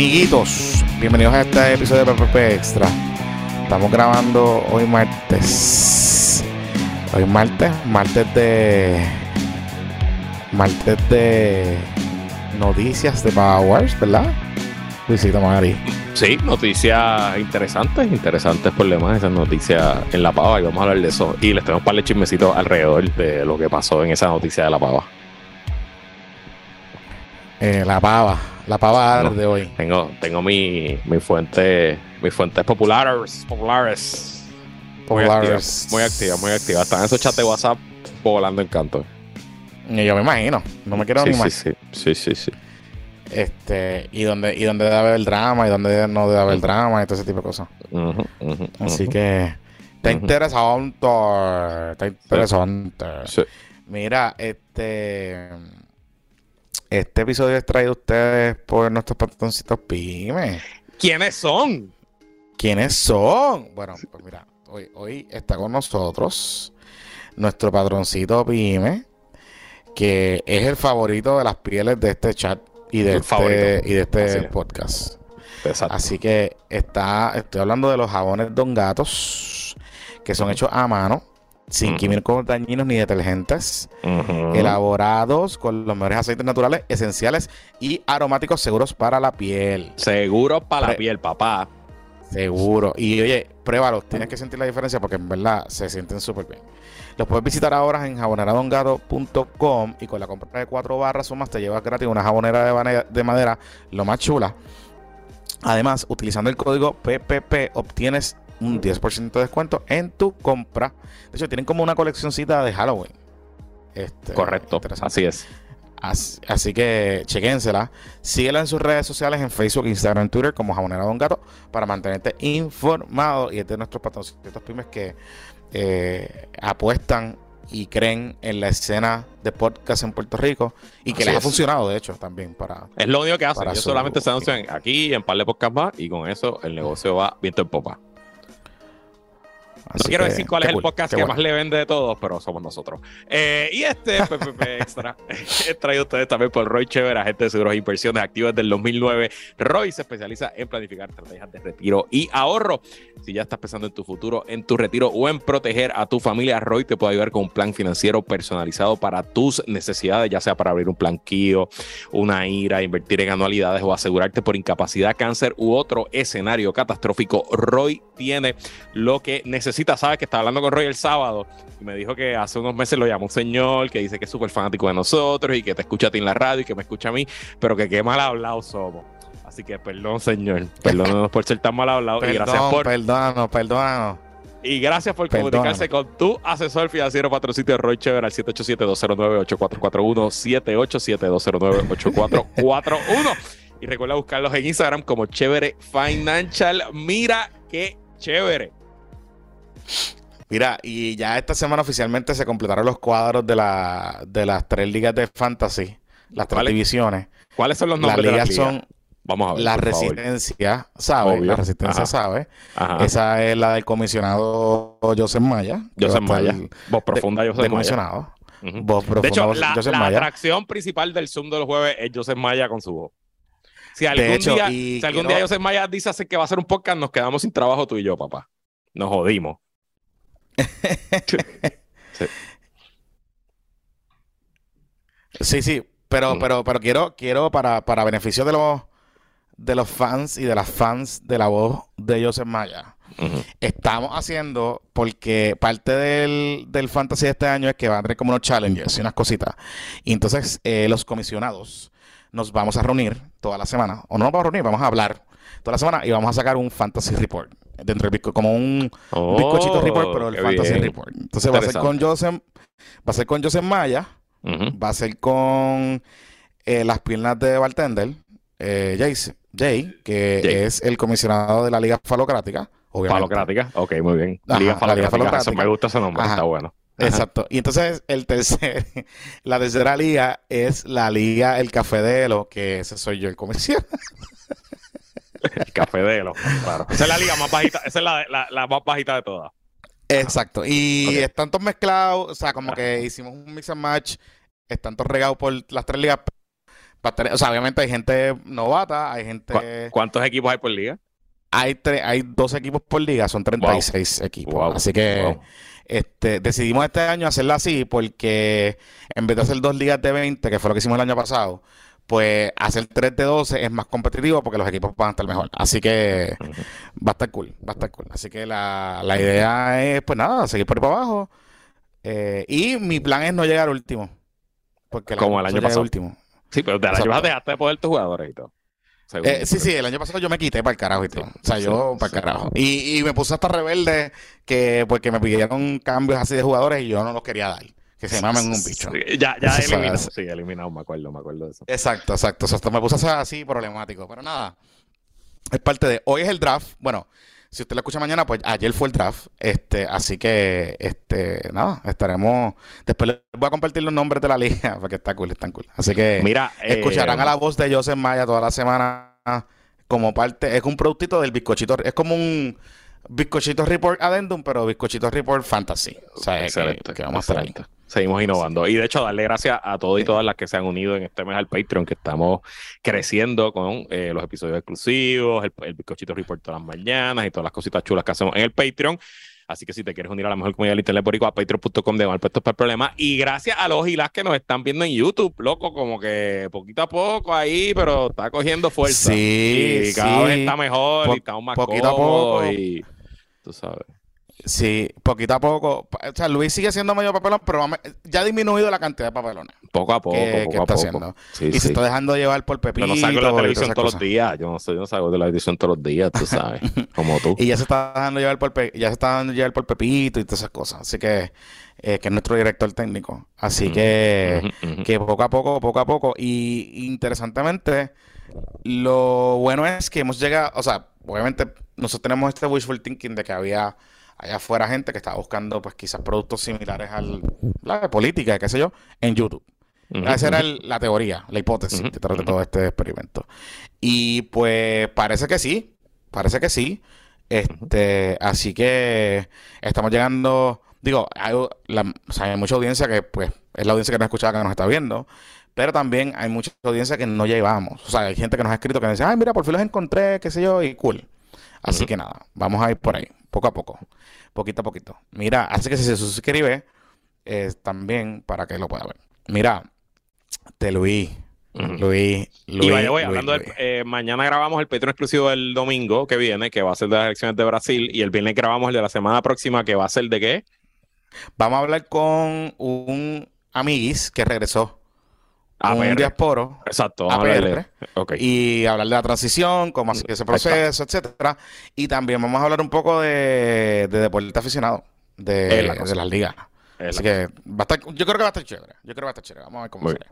Amiguitos, bienvenidos a este episodio de PPP Extra. Estamos grabando hoy martes. Hoy martes, martes de. Martes de. Noticias de Powers, ¿verdad? Luisito Mari. Sí, noticias interesantes, interesantes por demás, esas noticias en La Pava y vamos a hablar de eso. Y les tenemos un par de chismecitos alrededor de lo que pasó en esa noticia de La Pava. Eh, la pava, la pava No, de hoy. Tengo, tengo mi, mi fuente, mis fuentes populares, populares. Muy Populares. muy activa, muy activa. Están en esos chats de WhatsApp volando en canto. Y Yo me imagino, no me quiero Sí, ni sí, más. sí, sí, sí, sí. Este, y donde, y donde debe haber drama, y donde no debe haber drama, y todo ese tipo de cosas. Así ujú. que está interesante. Está interesante. Sí. Mira, este. Este episodio es traído a ustedes por nuestros patroncitos pymes. ¿Quiénes son? ¿Quiénes son? Bueno, pues mira, hoy, hoy está con nosotros nuestro patroncito pyme, que es el favorito de las pieles de este chat y de El este, favorito. y de este es. podcast. Exacto. Así que está, estoy hablando de los jabones Don Gatos, que son hechos a mano, sin químicos dañinos ni detergentes, elaborados con los mejores aceites naturales, esenciales y aromáticos seguros para la piel. Seguro para la piel, papá. Seguro. Y oye, pruébalos, tienes que sentir la diferencia porque en verdad se sienten súper bien. Los puedes visitar ahora en jaboneradongato.com y con la compra de cuatro barras o más te llevas gratis una jabonera de, de madera, lo más chula. Además, utilizando el código PPP obtienes un 10% de descuento en tu compra. De hecho, tienen como una coleccioncita de Halloween. Este, Correcto. Así es. Así, así que chequénsela. Síguela en sus redes sociales, en Facebook, Instagram, Twitter, como Jabonera Don Gato, para mantenerte informado. Y es de nuestros patroncitos pymes que eh, apuestan y creen en la escena de podcast en Puerto Rico y que Así les ha funcionado, de hecho, también para. Es lo único que hacen. Ellos su- solamente se anuncian aquí en par de podcast más y con eso el negocio va viento en popa. No quiero que, decir cuál es el cool, podcast que bueno. más le vende de todos, pero somos nosotros. Eh, y este PPP Extra es traído ustedes también por Roy Chever, agente de seguros e inversiones activas del 2009. Roy se especializa en planificar estrategias de retiro y ahorro. Si ya estás pensando en tu futuro, en tu retiro o en proteger a tu familia, Roy te puede ayudar con un plan financiero personalizado para tus necesidades, ya sea para abrir un plan Kio, una IRA, invertir en anualidades o asegurarte por incapacidad, cáncer u otro escenario catastrófico. Roy tiene lo que Sabes que estaba hablando con Roy el sábado y me dijo que hace unos meses lo llamó un señor que dice que es súper fanático de nosotros y que te escucha a ti en la radio y que me escucha a mí, pero que qué mal hablado somos. Así que perdón, señor. Perdónanos por ser tan mal hablado y gracias Perdón, por perdónanos, perdónanos. y gracias por Perdóname. comunicarse con tu asesor financiero patrocinio Roy Chever al 787-209-8441, 787-209-8441. Y recuerda buscarlos en Instagram como Chévere Financial. Mira qué chévere. Mira, y ya esta semana oficialmente se completaron los cuadros de, la, de las tres ligas de fantasy, las tres divisiones. ¿Cuáles son los Las nombres de ligas las ligas? son Vamos a ver. la favor. resistencia, ¿sabe? Obvio. La resistencia, Ajá. ¿sabe? Ajá. Esa es la del comisionado Joseph Maya. Joseph Maya. Voz profunda, De, Joseph de Maya. comisionado. Voz De hecho, profunda, la, Joseph la Maya. atracción principal del Zoom de los jueves es Joseph Maya con su voz. Si algún, hecho, día, si algún quiero- día Joseph Maya dice que va a hacer un podcast, nos quedamos sin trabajo tú y yo, papá. Nos jodimos. Sí. Sí, sí, pero, Mm. pero, pero quiero, quiero para, para beneficio de los de los fans y de las fans de la voz de Joseph Maya. Estamos haciendo, porque parte del, del fantasy de este año es que van a tener como unos challenges y unas cositas. Y entonces eh, los comisionados nos vamos a reunir toda la semana, o no nos vamos a reunir, vamos a hablar toda la semana y vamos a sacar un fantasy report. Dentro del bizco- como un Oh, bizcochito report, pero el fantasy bien. report. Entonces va a ser con Joseph, va a ser con Joseph Maya, va a ser con eh, las piernas de bartender, eh, Jace- Jay, que Jay. es el comisionado de la Liga Falocrática. Obviamente. Falocrática. Ok, muy bien. Ajá, Liga la Liga Falocrática. Eso Falocrática. me gusta ese nombre. Ajá. Está bueno. Ajá. Exacto. Y entonces el tercer, la tercera liga es la liga El Café de Elo, que ese soy yo el comercial. El café de Elo. Claro. Esa es la liga más bajita. Esa es la, la, la más bajita de todas. Exacto. Y están todos mezclados, o sea, como que hicimos un mix and match, están todos regados por las tres ligas, o sea, obviamente hay gente novata, hay gente... ¿Cuántos equipos hay por liga? Hay, hay dos equipos por liga, son 36 equipos. Así que este, decidimos este año hacerla así porque en vez de hacer dos ligas de 20, que fue lo que hicimos el año pasado, pues hacer 3 de 12 es más competitivo porque los equipos van a estar mejor. Así que va a estar cool, va a estar cool. Así que la, la idea es, pues nada, seguir por ahí para abajo. Eh, y mi plan es no llegar último. Porque Como el año pasado. último. Sí, pero de la año dejaste de poder tus jugadores y todo. Eh, sí, sí, el año pasado yo me quité para el carajo y todo. o sea, yo para el carajo. Y, y, me puse hasta rebelde que porque me pidieron cambios así de jugadores y yo no los quería dar. Que se llaman un bicho. ya, ya eliminado. Sí, eliminado, me acuerdo, me acuerdo de eso. Exacto, exacto. O sea, hasta me puse así problemático. Pero nada, es parte de. Hoy es el draft. Bueno, si usted lo escucha mañana, pues ayer fue el draft. Este, así que, este, nada, estaremos. Después les voy a compartir los nombres de la liga, porque está cool, están cool. Así que Mira, escucharán eh, a la voz de Joseph Maya toda la semana como parte. Es un productito del bizcochito. Es como un bizcochito report addendum, pero bizcochito report fantasy. O sea, excelente, que, vamos a estar ahí. Seguimos innovando. Y de hecho, darle gracias a todos y todas las que se han unido en este mes al Patreon, que estamos creciendo con eh, los episodios exclusivos, el, el bizcochito report todas las mañanas y todas las cositas chulas que hacemos en el Patreon. Así que si te quieres unir a la mejor comunidad del internet por a patreon.com de malpuestos para el problema. Y gracias a los y las que nos están viendo en YouTube, loco, como que poquito a poco ahí, pero está cogiendo fuerza. Sí, y cada vez está mejor y estamos más poquito a poco. y tú sabes. Sí, poquito a poco. O sea, Luis sigue siendo medio papelón, pero ya ha disminuido la cantidad de papelones. Poco a poco, que, poco está haciendo. y se está dejando llevar por Pepito. Yo no salgo de la televisión todos los días. Yo no, soy, yo no salgo de la televisión todos los días, tú sabes. como tú. Y ya se está dejando llevar por, ya se está dejando llevar por Pepito y todas esas cosas. Así que, eh, que es nuestro director técnico. Así que, que poco a poco, poco a poco. Y interesantemente, lo bueno es que hemos llegado, o sea, obviamente nosotros tenemos este wishful thinking de que había allá afuera gente que estaba buscando pues quizás productos similares al la de política, qué sé yo, en YouTube. Esa era la teoría, la hipótesis detrás de todo este experimento. Y pues parece que sí, parece que sí. Este, así que estamos llegando, digo, hay, hay mucha audiencia que pues es la audiencia que nos escucha, que nos está viendo, pero también hay mucha audiencia que no llevamos. O sea, hay gente que nos ha escrito que nos dice, ay, mira, por fin los encontré, qué sé yo, y cool. Así que nada, vamos a ir por ahí, poco a poco, poquito a poquito. Mira, así que si se suscribe, también para que lo pueda ver. Mira, te Luis. Luis, Luis, y vaya, voy, hablando eh, mañana grabamos el Petro exclusivo del domingo que viene, que va a ser de las elecciones de Brasil, y el viernes grabamos el de la semana próxima, que va a ser de qué? Vamos a hablar con un amiguis que regresó a un diasporo Exacto, y hablar de la transición, cómo hacer ese proceso, etcétera. Y también vamos a hablar un poco de, deporte aficionado, de, de las ligas. Así que va a estar, yo creo que va a estar chévere. Yo creo que va a estar chévere. Vamos a ver cómo sale.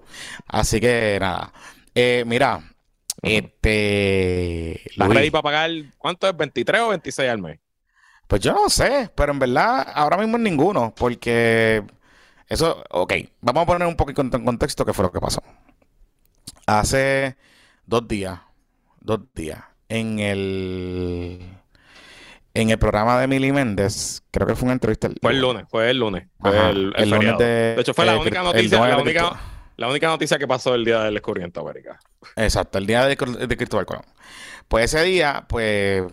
Así que nada. Eh, mira, este. ¿La ready para pagar cuánto es? ¿23 o 26 al mes? Pues yo no sé, pero en verdad ahora mismo es ninguno, porque eso, ok, vamos a poner un poquito en contexto qué fue lo que pasó. Hace dos días, dos días, en el en el programa de Emily Méndez, creo que fue una entrevista. fue el lunes, fue el lunes. Fue el, lunes de, hecho, fue la única noticia, la única, la única noticia que pasó el día del descubrimiento de América. Exacto, el día de, de Cristóbal Colón. Pues ese día, pues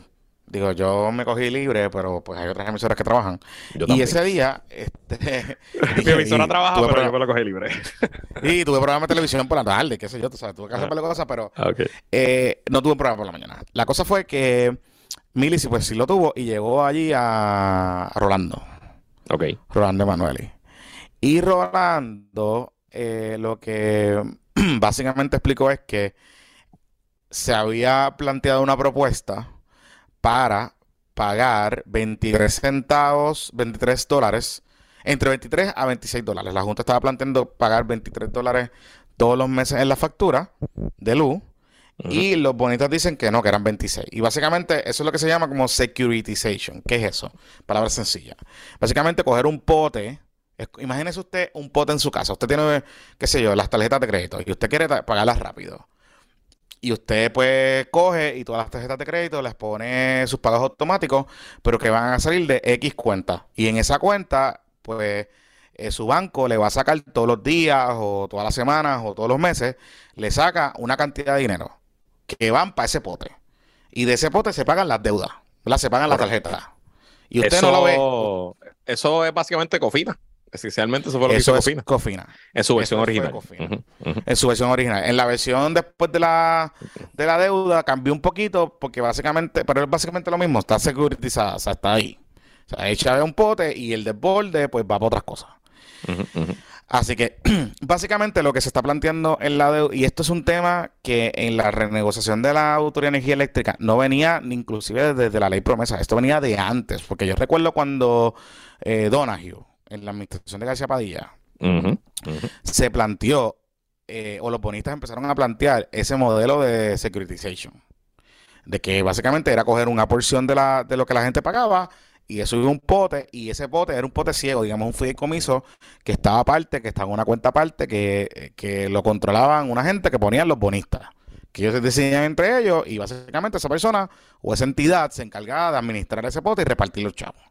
Digo, yo me cogí libre, pero pues hay otras emisoras que trabajan. y ese día, este, mi emisora trabaja, pero yo me lo cogí libre. y tuve programa de televisión por la tarde, qué sé yo, tú sabes, tuve que hacer ah. cosas, pero eh, no tuve programa por la mañana. La cosa fue que Mili pues sí lo tuvo y llegó allí a, Rolando. Ok. Rolando Emanueli. Y Rolando, eh, lo que básicamente explicó es que se había planteado una propuesta para pagar 23 centavos, 23 dólares, entre 23 a 26 dólares. La Junta estaba planteando pagar 23 dólares todos los meses en la factura de luz. Y los bonitos dicen que no, que eran 26. Y básicamente eso es lo que se llama como securitization. ¿Qué es eso? Palabra sencilla. Básicamente coger un pote. Imagínese usted un pote en su casa. Usted tiene, qué sé yo, las tarjetas de crédito y usted quiere pagarlas rápido. Y usted pues coge y todas las tarjetas de crédito les pone sus pagos automáticos, pero que van a salir de X cuenta. Y en esa cuenta, pues eh, su banco le va a sacar todos los días o todas las semanas o todos los meses, le saca una cantidad de dinero que van para ese pote. Y de ese pote se pagan las deudas, ¿verdad? se pagan las tarjetas. Y usted eso, no lo ve. Eso es básicamente cofina. Esencialmente eso fue lo que Eso hizo es Cofina. Cofina. En su versión Eso original. Ujú. En su versión original. En la versión después de la, de la deuda cambió un poquito porque básicamente, pero es básicamente lo mismo, está securitizada, o sea, está ahí. O sea, echa de un pote y el desborde pues va para otras cosas. Así que básicamente lo que se está planteando en la deuda, y esto es un tema que en la renegociación de la Autoridad de Energía Eléctrica no venía ni inclusive desde la ley promesa, esto venía de antes, porque yo recuerdo cuando eh, Donahue, en la administración de García Padilla, se planteó, eh, o los bonistas empezaron a plantear ese modelo de securitization, de que básicamente era coger una porción de, la, de lo que la gente pagaba y eso iba a un pote, y ese pote era un pote ciego, digamos un fideicomiso que estaba aparte, que estaba en una cuenta aparte, que, que lo controlaban una gente que ponían los bonistas, que ellos se decidían entre ellos y básicamente esa persona o esa entidad se encargaba de administrar ese pote y repartir los chavos.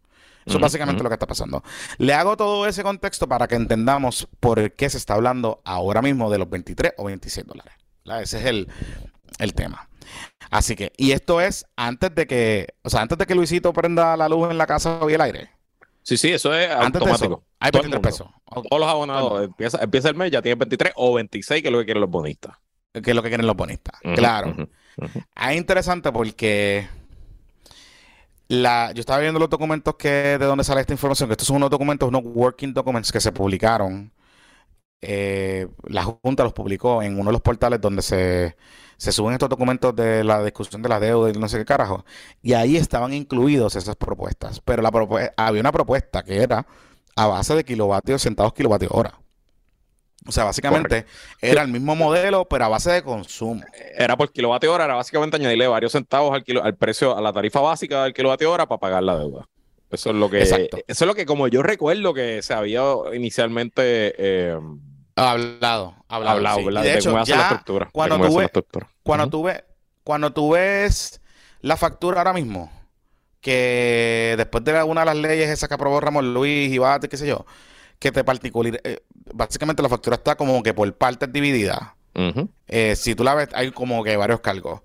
Eso es básicamente lo que está pasando. Le hago todo ese contexto para que entendamos por qué se está hablando ahora mismo de los 23 o 26 dólares. ¿verdad? Ese es el, el tema. Así que, y esto es antes de que, o sea, antes de que Luisito prenda la luz en la casa y el aire. Sí, sí, eso es Antes de automático. eso, hay Todo el 23 mundo. pesos. Todos los abonados, empieza, empieza el mes, ya tienen 23 o 26, que es lo que quieren los bonistas. Que es lo que quieren los bonistas. Claro. ujú. Es interesante porque la, yo estaba viendo los documentos que de dónde sale esta información, que estos son unos documentos, unos working documents que se publicaron. Eh, la Junta los publicó en uno de los portales donde se, se suben estos documentos de la discusión de la deuda y no sé qué carajo. Y ahí estaban incluidos esas propuestas. Pero había una propuesta que era a base de kilovatios, centavos kilovatios hora. O sea, básicamente era el mismo modelo, pero a base de consumo. Era por kilovatio hora, era básicamente añadirle varios centavos al, kilo, al precio, a la tarifa básica del kilovatio hora para pagar la deuda. Eso es lo que, Exacto. eso es lo que, como yo recuerdo que se había inicialmente eh, Hablado, hablado. hablado, sí. ¿verdad? De de hecho, cómo hacer la ya estructura. cuando tú la ves- estructura. cuando Ujú. tú ves, cuando tú ves la factura ahora mismo, que después de una de las leyes esas que aprobó Ramón Luis y Bate, qué sé yo, que te particular, eh, básicamente la factura está como que por partes dividida. Eh, si tú la ves, hay como que varios cargos.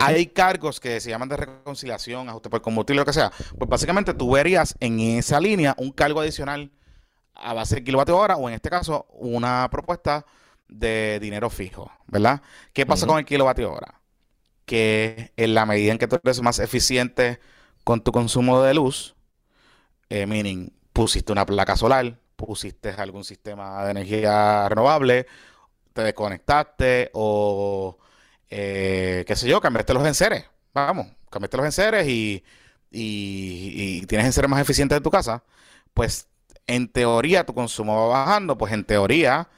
Hay cargos que se llaman de reconciliación, ajuste por combustible, lo que sea. Pues básicamente tú verías en esa línea un cargo adicional a base de kilovatio hora o en este caso una propuesta de dinero fijo, ¿verdad? ¿Qué pasa con el kilovatio hora? Que en la medida en que tú eres más eficiente con tu consumo de luz, eh, meaning pusiste una placa solar, pusiste algún sistema de energía renovable, te desconectaste o eh, qué sé yo, cambiaste los enseres, vamos, cambiaste los enseres y, y, y tienes enseres más eficientes en tu casa, pues en teoría tu consumo va bajando, pues en teoría,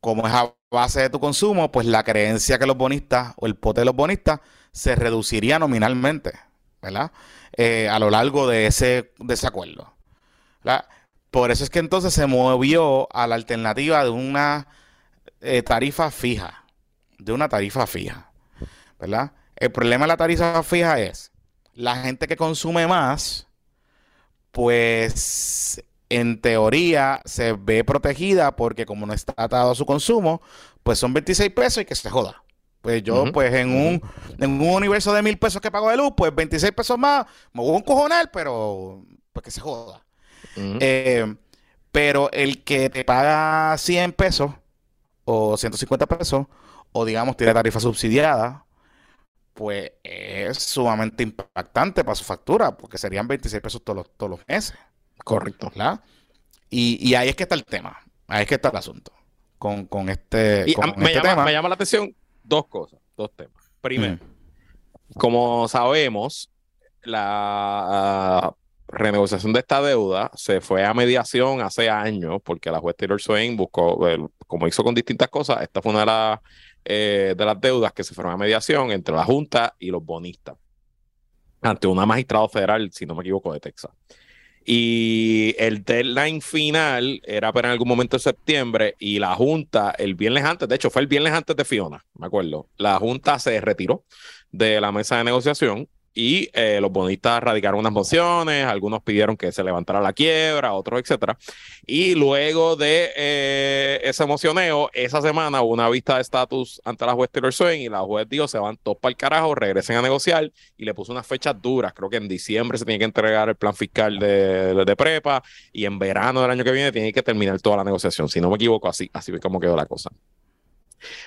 como es a base de tu consumo, pues la creencia que los bonistas o el pote de los bonistas se reduciría nominalmente, ¿verdad? Eh, a lo largo de ese, de ese acuerdo. ¿verdad? Por eso es que entonces se movió a la alternativa de una eh, tarifa fija, de una tarifa fija, ¿verdad? El problema de la tarifa fija es la gente que consume más, pues en teoría se ve protegida porque como no está atado a su consumo, pues son 26 pesos y que se joda. Pues yo, pues en un, en un universo de mil pesos que pago de luz, pues 26 pesos más, me voy a encojonar, pero pues que se joda. Eh, pero el que te paga 100 pesos o 150 pesos, o digamos tiene tarifa subsidiada, pues es sumamente impactante para su factura, porque serían 26 pesos todos los, todos los meses, Correcto. ¿verdad? Y, y ahí es que está el tema, ahí es que está el asunto con, con este, Y con a- me, este llama, tema. me llama la atención dos cosas, dos temas. Primero, como sabemos, la renegociación de esta deuda se fue a mediación hace años porque la juez Taylor Swain buscó, como hizo con distintas cosas, esta fue una eh, de las deudas que se fueron a mediación entre la Junta y los bonistas ante una magistrado federal, si no me equivoco, de Texas. Y el deadline final era para en algún momento de septiembre y la Junta, el viernes antes, de hecho fue el viernes antes de Fiona, me acuerdo, la Junta se retiró de la mesa de negociación y eh, los bonistas radicaron unas mociones, algunos pidieron que se levantara la quiebra, otros, etcétera. Y luego de eh, ese mocioneo, esa semana hubo una vista de estatus ante la juez Taylor Swain y la juez dijo, se van todos para el carajo, regresen a negociar y le puso unas fechas duras. Creo que en diciembre se tiene que entregar el plan fiscal de, de, prepa y en verano del año que viene tiene que terminar toda la negociación. Si no me equivoco, así, así es como quedó la cosa.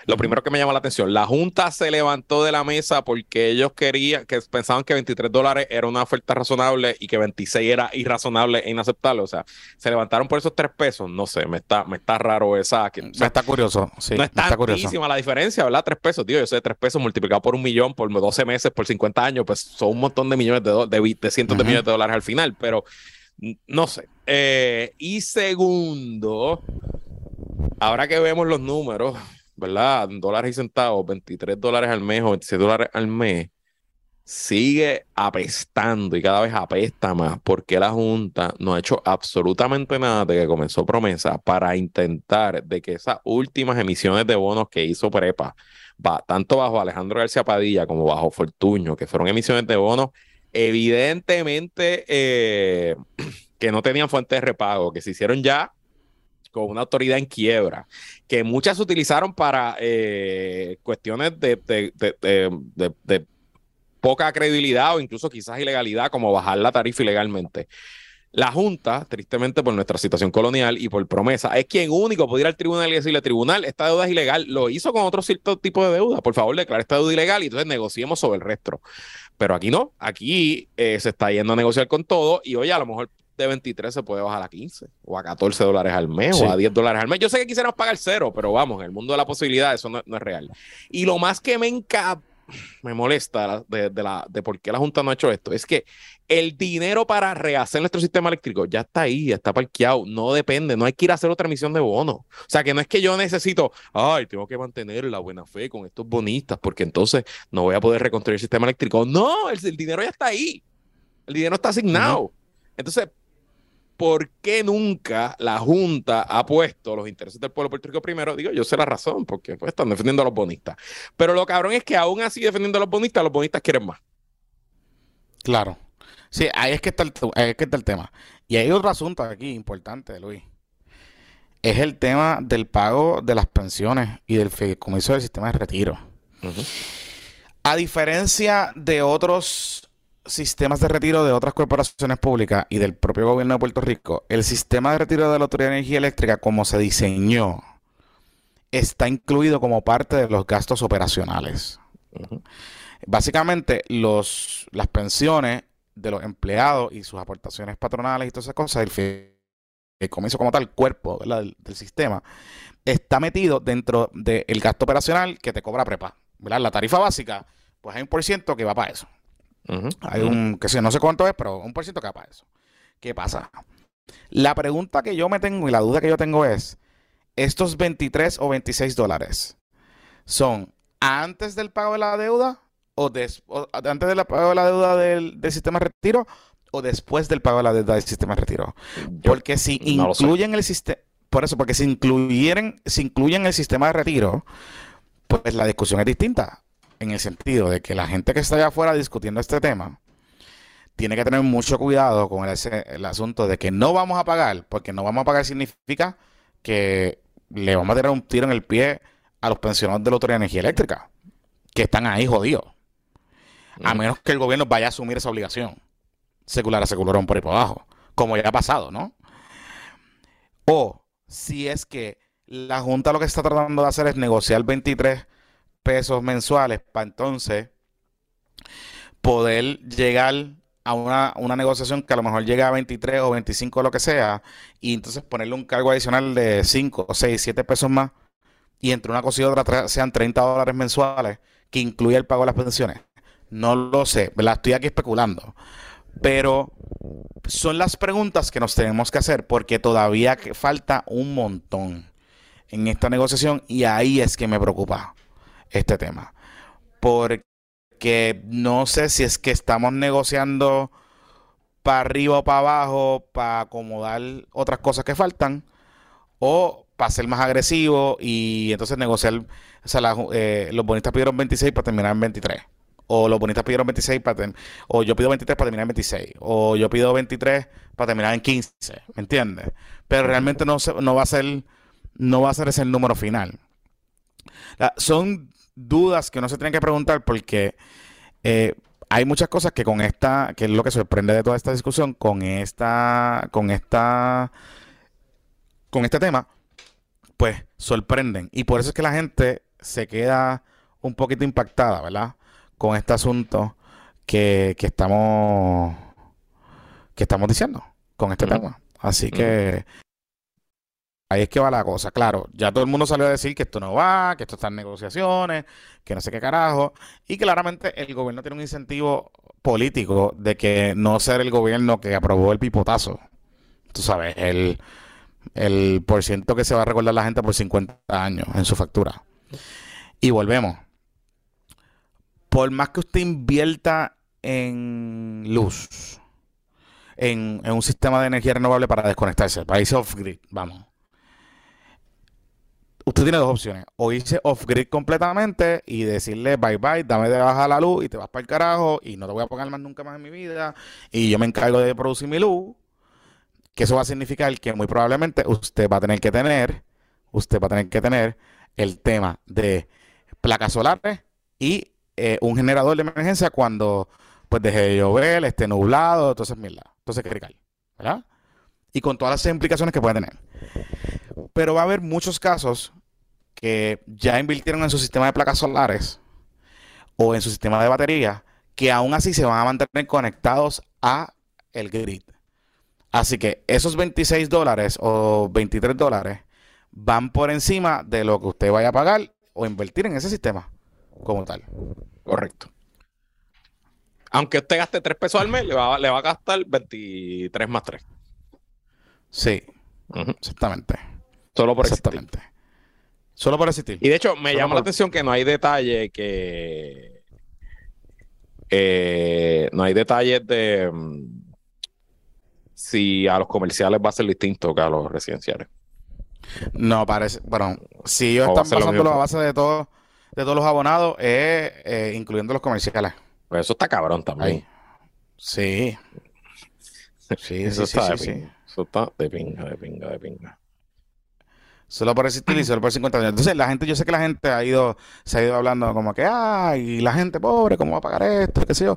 Lo primero que me llama la atención, la Junta se levantó de la mesa porque ellos querían, que pensaban que 23 dólares era una oferta razonable y que 26 era irrazonable e inaceptable. O sea, se levantaron por esos tres pesos. No sé, me está, me está raro esa. Que, me está curioso. Sí, no es tantísima la diferencia, ¿verdad? Tres pesos, tío. Yo sé, tres pesos multiplicado por un millón por 12 meses, por 50 años, pues son un montón de millones de, de, cientos de millones de dólares al final, pero no sé. Eh, y segundo, ahora que vemos los números, ¿verdad? Dólares y centavos, 23 dólares al mes o 26 dólares al mes, sigue apestando y cada vez apesta más porque la Junta no ha hecho absolutamente nada de que comenzó promesa para intentar de que esas últimas emisiones de bonos que hizo Prepa, tanto bajo Alejandro García Padilla como bajo Fortuño, que fueron emisiones de bonos evidentemente eh, que no tenían fuente de repago, que se hicieron ya con una autoridad en quiebra, que muchas utilizaron para eh, cuestiones de, poca credibilidad o incluso quizás ilegalidad, como bajar la tarifa ilegalmente. La Junta, tristemente por nuestra situación colonial y por promesa, es quien único puede ir al tribunal y decirle, tribunal, esta deuda es ilegal. Lo hizo con otro cierto tipo de deuda. Por favor, declare esta deuda ilegal y entonces negociemos sobre el resto. Pero aquí no, aquí eh, se está yendo a negociar con todo y oye, a lo mejor de 23 se puede bajar a 15 o a 14 dólares al mes o a 10 dólares al mes. Yo sé que quisiéramos pagar cero, pero vamos, en el mundo de la posibilidad eso no, es real. Y lo más que me enca me molesta de, la, de por qué la Junta no ha hecho esto es que el dinero para rehacer nuestro sistema eléctrico ya está ahí, ya está parqueado, no depende, no hay que ir a hacer otra emisión de bonos. O sea, que no es que yo necesito, ay, tengo que mantener la buena fe con estos bonistas porque entonces no voy a poder reconstruir el sistema eléctrico. No, el, dinero ya está ahí, el dinero está asignado. Entonces, ¿por qué nunca la Junta ha puesto los intereses del pueblo puertorriqueño primero? Digo, yo sé la razón, porque pues, están defendiendo a los bonistas. Pero lo cabrón es que aún así defendiendo a los bonistas, los bonistas quieren más. Claro. Sí, ahí es que está el, es que está el tema. Y hay otro asunto aquí importante, Luis. Es el tema del pago de las pensiones y del fideicomiso del sistema de retiro. A diferencia de otros sistemas de retiro de otras corporaciones públicas y del propio gobierno de Puerto Rico, el sistema de retiro de la Autoridad de Energía Eléctrica, como se diseñó, está incluido como parte de los gastos operacionales. Básicamente, los, las pensiones de los empleados y sus aportaciones patronales y todas esas cosas, el, el comienzo como tal, cuerpo del, sistema, está metido dentro del gasto operacional que te cobra prepa. ¿verdad? La tarifa básica, pues hay un por ciento que va para eso. Hay un, que sé, no sé cuánto es, pero un por ciento capaz eso. ¿Qué pasa? La pregunta que yo me tengo y la duda que yo tengo es, ¿estos 23 o 26 dólares son antes del pago de la deuda o, antes del pago de la deuda del, sistema de retiro o después del pago de la deuda del sistema de retiro? porque si incluyen el sistema, por eso, porque si incluyen, si incluyen el sistema de retiro, pues la discusión es distinta en el sentido de que la gente que está allá afuera discutiendo este tema tiene que tener mucho cuidado con el, asunto de que no vamos a pagar, porque no vamos a pagar significa que le vamos a tirar un tiro en el pie a los pensionados de la Autoridad de Energía Eléctrica, que están ahí jodidos. A menos que el gobierno vaya a asumir esa obligación. Secular a secularón por ahí por abajo. Como ya ha pasado, ¿no? O si es que la Junta lo que está tratando de hacer es negociar 23 pesos mensuales para entonces poder llegar a una, negociación que a lo mejor llega a 23 o 25 o lo que sea, y entonces ponerle un cargo adicional de 5 o 6, 7 pesos más, y entre una cosa y otra sean 30 dólares mensuales, que incluye el pago de las pensiones. No lo sé, ¿verdad? Estoy aquí especulando. Pero son las preguntas que nos tenemos que hacer porque todavía falta un montón en esta negociación y ahí es que me preocupa este tema. Porque no sé si es que estamos negociando para arriba o para abajo para acomodar otras cosas que faltan o para ser más agresivo y entonces negociar, o sea, eh, los bonistas pidieron 26 para terminar en 23 O los bonistas pidieron 26 para. O yo pido 23 para terminar en 26. O yo pido 23 para terminar en 15. ¿Me entiendes? Pero realmente no, no va a ser. No va a ser ese el número final. son dudas que uno se tiene que preguntar porque eh, hay muchas cosas que con esta, que es lo que sorprende de toda esta discusión, con esta, con esta, con este tema, pues sorprenden. Y por eso es que la gente se queda un poquito impactada, ¿verdad? Con este asunto que, que estamos, que estamos diciendo con este tema. Así que Ahí es que va la cosa. Claro, ya todo el mundo salió a decir que esto no va, que esto está en negociaciones, que no sé qué carajo. Y claramente el gobierno tiene un incentivo político de que no ser el gobierno que aprobó el pipotazo. Tú sabes, el, el por ciento que se va a recordar la gente por 50 años en su factura. Y volvemos. Por más que usted invierta en luz, en, en un sistema de energía renovable para desconectarse, irse off-grid, vamos usted tiene dos opciones. O irse off-grid completamente y decirle bye bye, dame de baja la luz y te vas para el carajo y no te voy a pagar más nunca más en mi vida y yo me encargo de producir mi luz. Que eso va a significar que muy probablemente usted va a tener que tener, usted va a tener que tener el tema de placas solares y eh, un generador de emergencia cuando pues deje de llover, esté nublado, entonces mierda, entonces crical, ¿verdad? Y con todas las implicaciones que puede tener. Pero va a haber muchos casos que ya invirtieron en su sistema de placas solares o en su sistema de batería que aún así se van a mantener conectados a el grid. Así que esos 26 dólares o 23 dólares van por encima de lo que usted vaya a pagar o invertir en ese sistema como tal. Correcto. Aunque usted gaste 3 pesos al mes, le va, le va a gastar 23 más 3. Sí, exactamente. Solo por Exactamente. Solo por existir. Y de hecho, me llama la atención que no hay detalle que. Eh, no hay detalles de mm, si a los comerciales va a ser distinto que a los residenciales. No, parece. Bueno, si ellos están basando la base de todos de todos los abonados, eh, incluyendo los comerciales. Pues eso está cabrón también. Sí. Sí, eso está sí, Eso está de pinga, de pinga, de pinga. Solo por existir y solo por 50 años. Entonces, la gente, yo sé que la gente ha ido, se ha ido hablando como que, ay, la gente pobre, ¿cómo va a pagar esto? ¿Qué sé yo?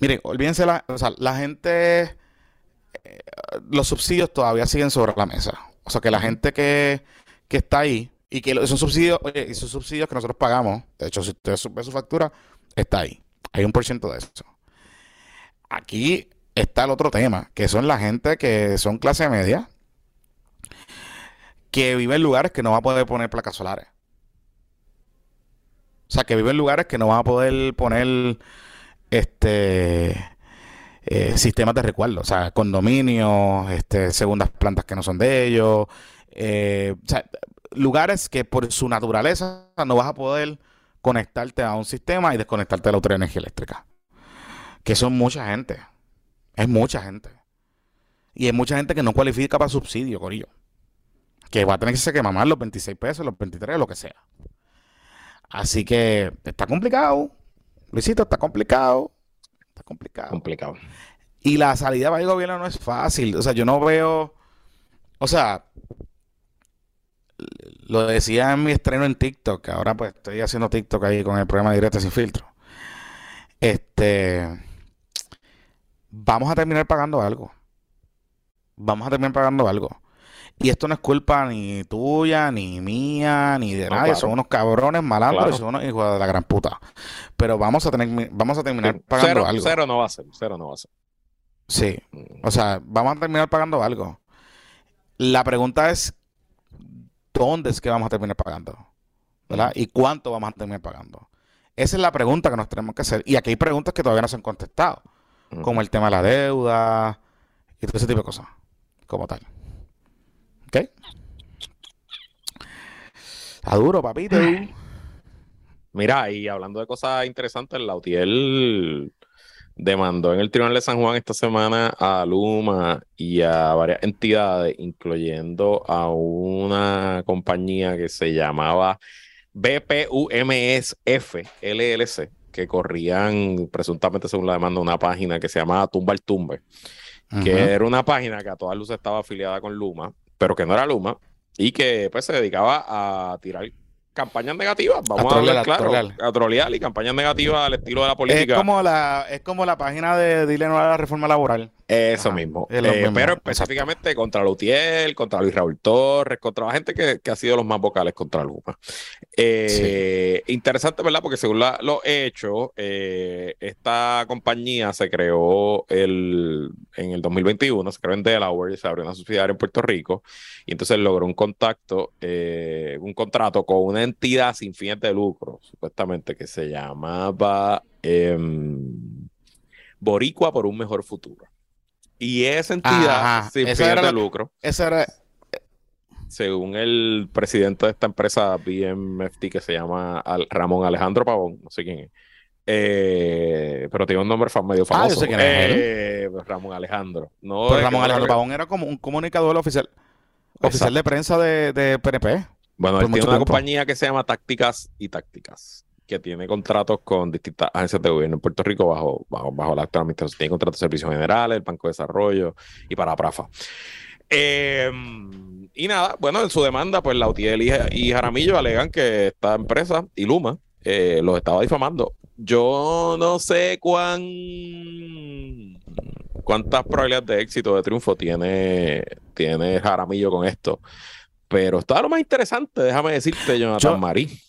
Miren, olvídense, la, o sea, la gente, eh, los subsidios todavía siguen sobre la mesa. O sea, que la gente que, que está ahí y que esos subsidios, oye, esos subsidios que nosotros pagamos, de hecho, si usted ve su factura, está ahí. Hay un por ciento de eso. Aquí está el otro tema, que son la gente que son clase media, que vive en lugares que no va a poder poner placas solares. O sea, que vive en lugares que no van a poder poner este eh, sistemas de recuerdo. O sea, condominios, este, segundas plantas que no son de ellos. Eh, o sea, lugares que por su naturaleza no vas a poder conectarte a un sistema y desconectarte de la otra energía eléctrica. Que son mucha gente. Es mucha gente. Y hay mucha gente que no cualifica para subsidio, Corillo que va a tener que mamar los 26 pesos, los 23, lo que sea. Así que está complicado. Luisito, está complicado. Está complicado. Complicado. Y la salida para el gobierno no es fácil. O sea, yo no veo. O sea, lo decía en mi estreno en TikTok, ahora pues estoy haciendo TikTok ahí con el programa Directo Sin Filtro. Este. Vamos a terminar pagando algo. Vamos a terminar pagando algo. Y esto no es culpa ni tuya, ni mía, ni de nadie. Son unos cabrones malandros y son unos hijos de la gran puta. Pero vamos a tener, vamos a terminar pagando algo. Cero no va a ser, cero no va a ser. Sí. Mm. O sea, vamos a terminar pagando algo. La pregunta es, ¿dónde es que vamos a terminar pagando? ¿Verdad? Mm. ¿Y cuánto vamos a terminar pagando? Esa es la pregunta que nos tenemos que hacer. Y aquí hay preguntas que todavía no se han contestado. Mm. Como el tema de la deuda y todo ese tipo de cosas. Como tal. ¿Ok? Está duro, papito. Mira, y hablando de cosas interesantes, la UTIEL demandó en el Tribunal de San Juan esta semana a Luma y a varias entidades, incluyendo a una compañía que se llamaba BPUMSF LLC, que corrían, presuntamente según la demanda, una página que se llamaba Tumba el Tumbe, que era una página que a todas luces estaba afiliada con Luma, pero que no era Luma, y que pues se dedicaba a tirar campañas negativas, vamos a, hablar claro, a trolear y campañas negativas al estilo de la política. Es como la, es como la página de Dile no a la reforma laboral. Eso mismo. Eh, pero específicamente contra Lutiel, contra Luis Raúl Torres, contra la gente que, ha sido los más vocales contra Luma. Eh, interesante, ¿verdad? Porque según los hechos, eh, esta compañía se creó el, en el 2021, se creó en Delaware y se abrió una subsidiaria en Puerto Rico. Y entonces logró un contacto, un contrato con una entidad sin fines de lucro, supuestamente, que se llamaba em, Boricua por un mejor futuro. Y esa entidad sin fines de lucro. Esa era. Según el presidente de esta empresa BMFT, que se llama Ramón Alejandro Pavón, no sé quién es. Eh, pero tiene un nombre medio ah, famoso. Ah, eh, Ramón Alejandro. No pues Ramón Alejandro Pavón era como un comunicador oficial, oficial de prensa de, de PNP. Bueno, él tiene una compañía que se llama Tácticas y Tácticas que tiene contratos con distintas agencias de gobierno en Puerto Rico bajo, bajo, bajo la actual administración. Tiene contratos de servicios generales, el Banco de Desarrollo y para Prafa. Em, y nada, bueno, en su demanda, pues la UTIEL y, Jaramillo alegan que esta empresa y Luma eh, los estaba difamando. Yo no sé cuán cuántas probabilidades de éxito, de triunfo tiene, tiene Jaramillo con esto. Pero está lo más interesante, déjame decirte, Jonathan Marí.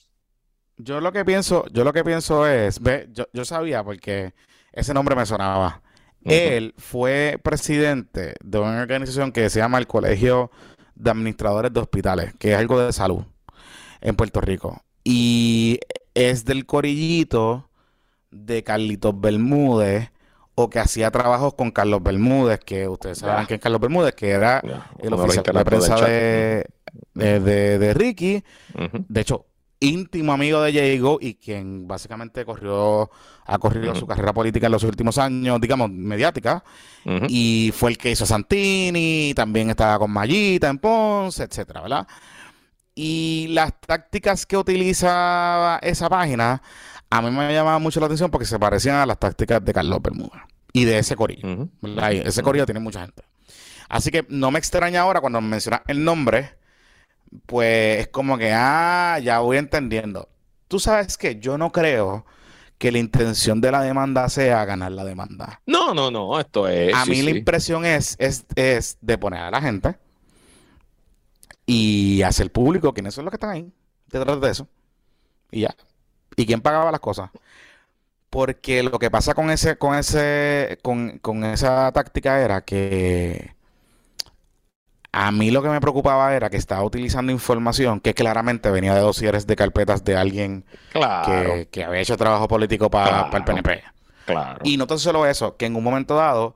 Yo lo que pienso, yo lo que pienso es, ve, yo, sabía porque ese nombre me sonaba. Él fue presidente de una organización que se llama el Colegio de Administradores de Hospitales, que es algo de salud en Puerto Rico. Y es del corillito de Carlitos Bermúdez, o que hacía trabajos con Carlos Bermúdez, que ustedes saben quién es Carlos Bermúdez, que era el oficial de prensa de, de, Ricky. De hecho, íntimo amigo de Diego y quien básicamente corrió, ha corrido su carrera política en los últimos años, digamos, mediática, y fue el que hizo Santini, también estaba con Mayita en Ponce, etcétera, ¿verdad? Y las tácticas que utilizaba esa página, a mí me llamaba mucho la atención porque se parecían a las tácticas de Carlos Bermuda y de ese corillo. Ese corillo tiene mucha gente. Así que no me extraña ahora cuando mencionas el nombre pues es como que, ah, ya voy entendiendo. Tú sabes que yo no creo que la intención de la demanda sea ganar la demanda. No, no, no, esto es... A mí la impresión es, es, es, de poner a la gente y hacer público quiénes son los que están ahí detrás de eso. Y ya. ¿Y quién pagaba las cosas? Porque lo que pasa con ese, con ese, con, con esa táctica era que a mí lo que me preocupaba era que estaba utilizando información que claramente venía de dosieres de carpetas de alguien que, había hecho trabajo político para el PNP. Claro. Y no tan solo eso, que en un momento dado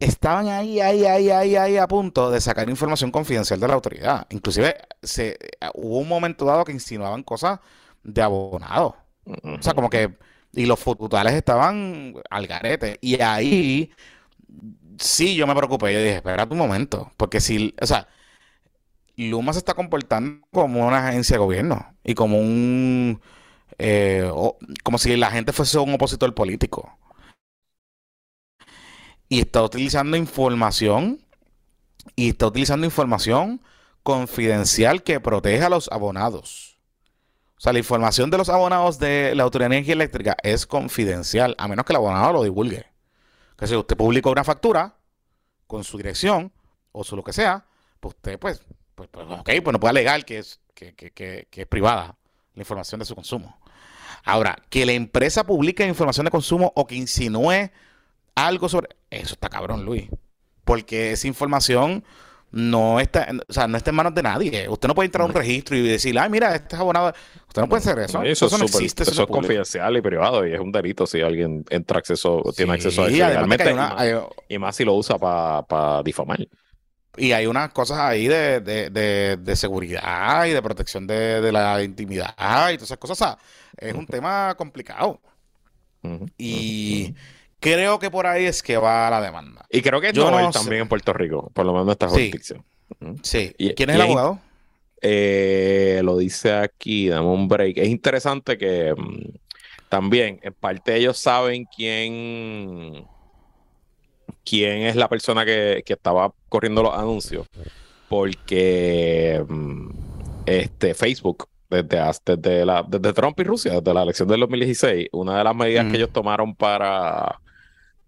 estaban ahí, ahí, ahí, ahí, ahí a punto de sacar información confidencial de la autoridad. Inclusive se, hubo un momento dado que insinuaban cosas de abonado. O sea, como que... Y los fututales estaban al garete. Y ahí sí, yo me preocupé. Yo dije, espera un momento. Porque si, o sea, Luma se está comportando como una agencia de gobierno y como un. Eh, como si la gente fuese un opositor político. Y está utilizando información. Y está utilizando información confidencial que protege a los abonados. O sea, la información de los abonados de la Autoridad de Energía Eléctrica es confidencial, a menos que el abonado lo divulgue que si usted publica una factura con su dirección o su lo que sea, pues usted, pues, pues, pues ok, pues no puede alegar que es, que, que, que, es privada la información de su consumo. Ahora, que la empresa publique información de consumo o que insinúe algo sobre... Eso está cabrón, Luis. Porque esa información no está, o sea, no está en manos de nadie. Usted no puede entrar a un registro y decir, ay, mira, este es abonado. Usted no puede hacer eso. Eso, no existe. Eso, es confidencial y privado y es un delito si alguien entra acceso, tiene acceso a eso. y, más, si lo usa para difamar. Y hay unas cosas ahí de, de, de, seguridad y de protección de, la intimidad y todas esas cosas. O sea, es un tema complicado. y Creo que por ahí es que va la demanda. Y creo que Yo no también en Puerto Rico, por lo menos esta jurisdicción. Sí. ¿Quién es el abogado? Eh, lo dice aquí, dame un break. Es interesante que mm, también, en parte ellos saben quién, quién es la persona que, que estaba corriendo los anuncios, porque mm, este, Facebook, desde, desde, la, desde Trump y Rusia, desde la elección del 2016, una de las medidas que ellos tomaron para,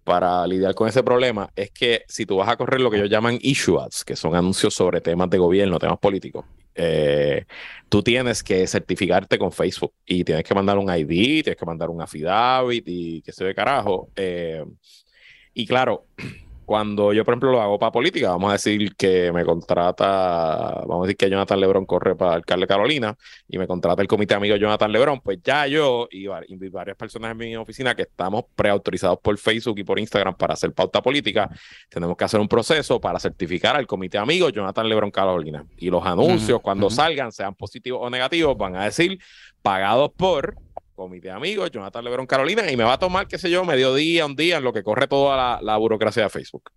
para lidiar con ese problema es que si tú vas a correr lo que ellos llaman issue ads, que son anuncios sobre temas de gobierno, temas políticos, eh, tú tienes que certificarte con Facebook y tienes que mandar un ID, tienes que mandar un affidavit y que se ve carajo. Eh, y claro, cuando yo, por ejemplo, lo hago para política, vamos a decir que me contrata, vamos a decir que Jonathan Lebron corre para alcalde de Carolina y me contrata el comité amigo Jonathan Lebron, pues ya yo y, varias personas en mi oficina que estamos preautorizados por Facebook y por Instagram para hacer pauta política, tenemos que hacer un proceso para certificar al comité amigo Jonathan Lebron Carolina. Y los anuncios, cuando salgan, sean positivos o negativos, van a decir pagados por comité de amigos, Jonathan Lebron Carolina, y me va a tomar, qué sé yo, mediodía, un día, en lo que corre toda la, burocracia de Facebook.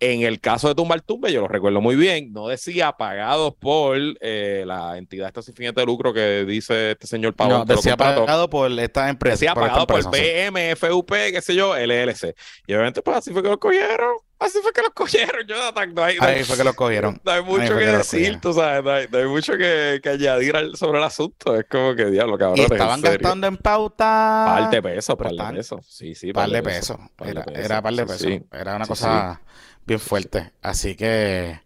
En el caso de Tumbar Tumbe, yo lo recuerdo muy bien, no decía pagados por eh, la entidad esta sin fines de lucro que dice este señor Pablo. No, decía pagado por esta empresa. Decía pagado por, BM, FUP, qué sé yo, LLC. Y obviamente, pues así fue que lo cogieron. Así fue que los cogieron, Jonathan. No hay, Ahí fue que los cogieron. No hay mucho que, decir, tú sabes. No hay, mucho que, que añadir sobre el asunto. Es como que diablo, cabrón. Y estaban gastando en pauta. Par de pesos, par de pesos. Sí, sí, par, de pesos. Era, era par de pesos. Era una cosa bien fuerte. Así que,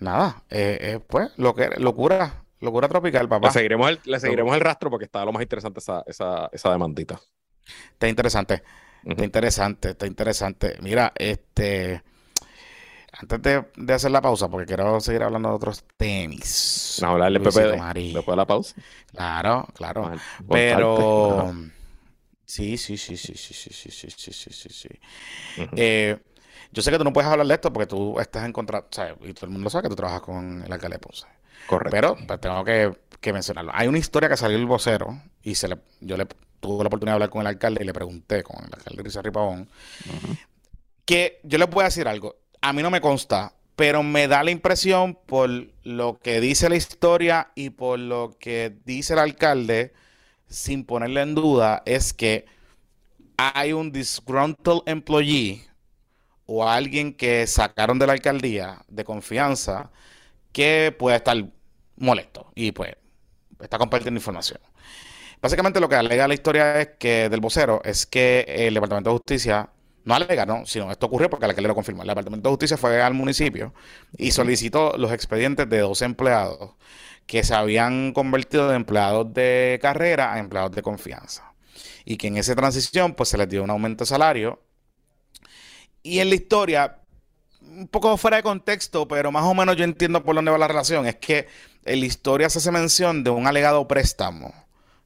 nada, eh, eh, pues, lo que, locura, locura tropical, papá. Le seguiremos el, le seguiremos el rastro porque está lo más interesante esa, esa, esa demandita. Está interesante. Está interesante, está interesante. Mira, este. Antes de, hacer la pausa, porque quiero seguir hablando de otros tenis. No, hablar del PPD. Después de la pausa. Claro, claro. Pero. Sí, sí, sí, sí, sí, sí, sí, sí, sí, sí, sí, sí. Eh, yo sé que tú no puedes hablar de esto porque tú estás en contra, ¿sabes? Y todo el mundo sabe que tú trabajas con el alcalde de Ponce. Correcto. Pero pues, tengo que, que, mencionarlo. Hay una historia que salió el vocero y se le, yo le tuve la oportunidad de hablar con el alcalde y le pregunté con el alcalde Rizarri Pavón que yo le voy a decir algo. A mí no me consta, pero me da la impresión por lo que dice la historia y por lo que dice el alcalde, sin ponerle en duda, es que hay un disgruntled employee o alguien que sacaron de la alcaldía de confianza que puede estar molesto y pues está compartiendo información. Básicamente lo que alega la historia es que del vocero es que el Departamento de Justicia no alega, no, sino esto ocurrió porque el alcalde lo confirmó. El Departamento de Justicia fue al municipio y solicitó los expedientes de dos empleados que se habían convertido de empleados de carrera a empleados de confianza. Y que en esa transición pues se les dio un aumento de salario y en la historia, un poco fuera de contexto, pero más o menos yo entiendo por dónde va la relación, es que en la historia se hace mención de un alegado préstamo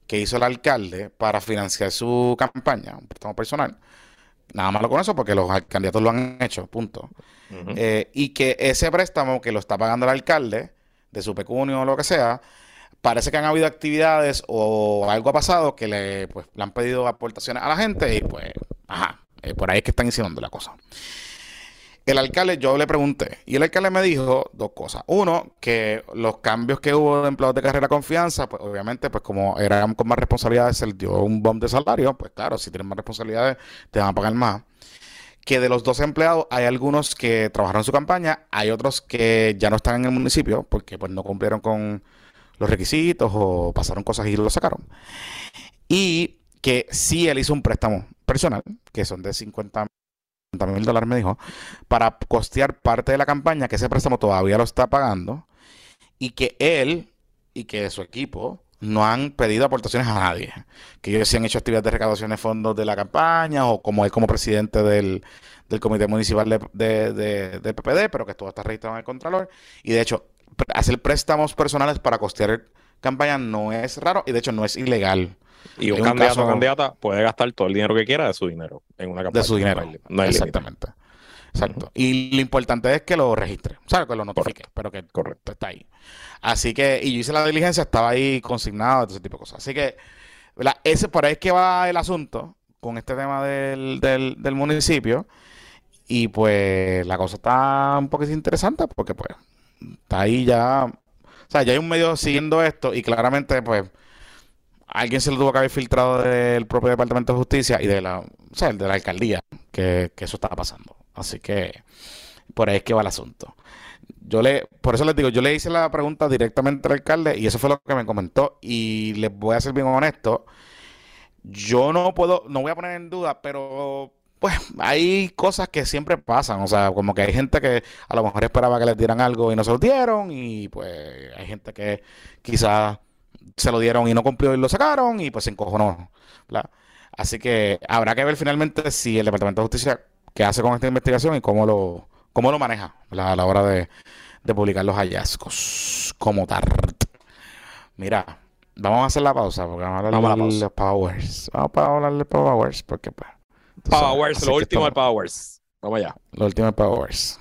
que hizo el alcalde para financiar su campaña, un préstamo personal. Nada más lo con eso porque los candidatos lo han hecho, punto. Eh, y que ese préstamo que lo está pagando el alcalde, de su pecunio o lo que sea, parece que han habido actividades o algo ha pasado que le, pues, le han pedido aportaciones a la gente y pues, ajá, eh, por ahí es que están insinuando la cosa. El alcalde, yo le pregunté, y el alcalde me dijo dos cosas. Uno, que los cambios que hubo de empleados de carrera confianza, pues obviamente, pues como eran con más responsabilidades, se les dio un bomb de salario, pues claro, si tienen más responsabilidades, te van a pagar más. Que de los dos empleados hay algunos que trabajaron en su campaña, hay otros que ya no están en el municipio porque pues no cumplieron con los requisitos o pasaron cosas y lo sacaron. Y que sí él hizo un préstamo personal, que son de 50 mil dólares, me dijo, para costear parte de la campaña, que ese préstamo todavía lo está pagando, y que él y que su equipo no han pedido aportaciones a nadie. Que ellos sí han hecho actividades de recaudación de fondos de la campaña, o como él como presidente del, Comité Municipal de, de, PPD, pero que todo está registrado en el Contralor. Y de hecho, hacer préstamos personales para costear campaña no es raro y de hecho no es ilegal. Y un, candidato o candidata puede gastar todo el dinero que quiera de su dinero en una campaña. De su dinero. No Exactamente. Exacto. Y lo importante es que lo registre, o sea, que lo notifique, pero que Correcto. está ahí. Así que, y yo hice la diligencia, estaba ahí consignado, ese tipo de cosas. Así que, ese por ahí es que va el asunto con este tema del, del, del municipio. Y pues la cosa está un poquito interesante porque pues está ahí ya, o sea, ya hay un medio siguiendo esto y claramente pues alguien se lo tuvo que haber filtrado del propio Departamento de Justicia y de la, o sea, de la alcaldía que eso estaba pasando. Así que por ahí es que va el asunto. Yo le, por eso les digo, yo le hice la pregunta directamente al alcalde y eso fue lo que me comentó. Y les voy a ser bien honesto. Yo no puedo, no voy a poner en duda, pero pues hay cosas que siempre pasan. O sea, como que hay gente que a lo mejor esperaba que les dieran algo y no se lo dieron. Y pues hay gente que quizás se lo dieron y no cumplió y lo sacaron y pues se encojonó. ¿verdad? Así que habrá que ver finalmente si el Departamento de Justicia qué hace con esta investigación y cómo lo, cómo lo maneja ¿verdad? a la hora de, de publicar los hallazgos como TART. Mira, vamos a hacer la pausa porque vamos a hablar de los Powers. Vamos a hablar de Powers porque pues, sabes, Powers, lo último de Powers. Vamos allá. Lo último de Powers.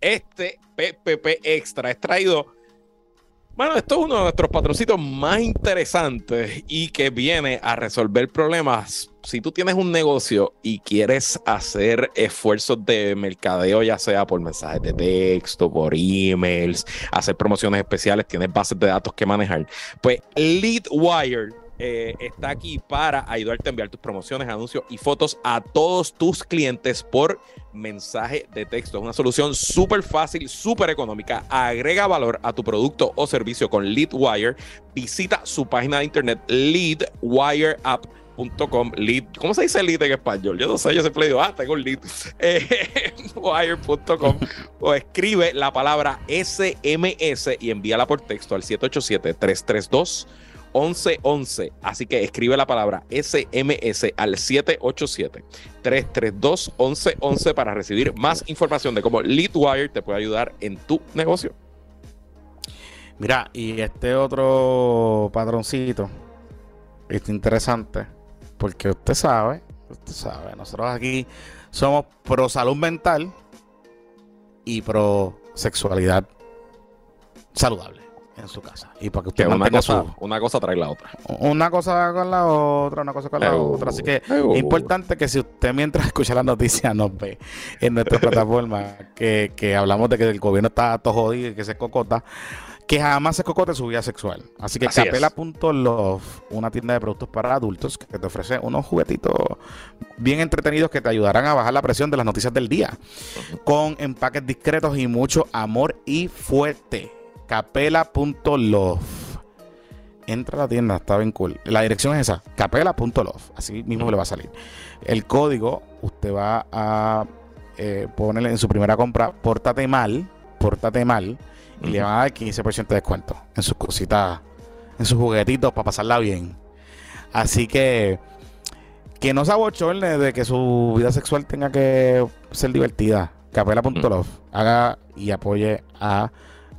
Este PPP Extra es traído. Bueno, esto es uno de nuestros patroncitos más interesantes y que viene a resolver problemas. Si tú tienes un negocio y quieres hacer esfuerzos de mercadeo, ya sea por mensajes de texto, por emails, hacer promociones especiales, tienes bases de datos que manejar, pues Leadwire eh, está aquí para ayudarte a enviar tus promociones, anuncios y fotos a todos tus clientes por mensaje de texto. Es una solución súper fácil, súper económica. Agrega valor a tu producto o servicio con Leadwire. Visita su página de internet leadwireapp.com. Lead, ¿Cómo se dice lead en español? Yo no sé, yo siempre digo, ah, tengo un lead. Eh, wire.com o escribe la palabra SMS y envíala por texto al 787-332. 1111. Así que escribe la palabra SMS al 787-332-1111 para recibir más información de cómo Leadwire te puede ayudar en tu negocio. Mira, y este otro patroncito está interesante porque usted sabe, usted sabe, nosotros aquí somos pro salud mental y pro sexualidad saludable en su casa. Y para que Que usted una cosa, su, una cosa trae la otra. una cosa con la otra, una cosa con la otra. Así que es importante que si usted mientras escucha la noticia nos ve en nuestra plataforma que, que hablamos de que el gobierno está todo jodido y que se cocota, que jamás se cocote su vida sexual. Así que Así capela.love, una tienda de productos para adultos que te ofrece unos juguetitos bien entretenidos que te ayudarán a bajar la presión de las noticias del día. Con empaques discretos y mucho amor y fuerte. Capela.love. Entra a la tienda, está bien cool. La dirección es esa, capela.love. Así mismo le va a salir. El código, usted va a eh, ponerle en su primera compra, pórtate mal, pórtate mal, y le van a dar 15% de descuento en sus cositas, en sus juguetitos para pasarla bien. Así que que no se abochorne de que su vida sexual tenga que ser divertida. Capela.love haga y apoye a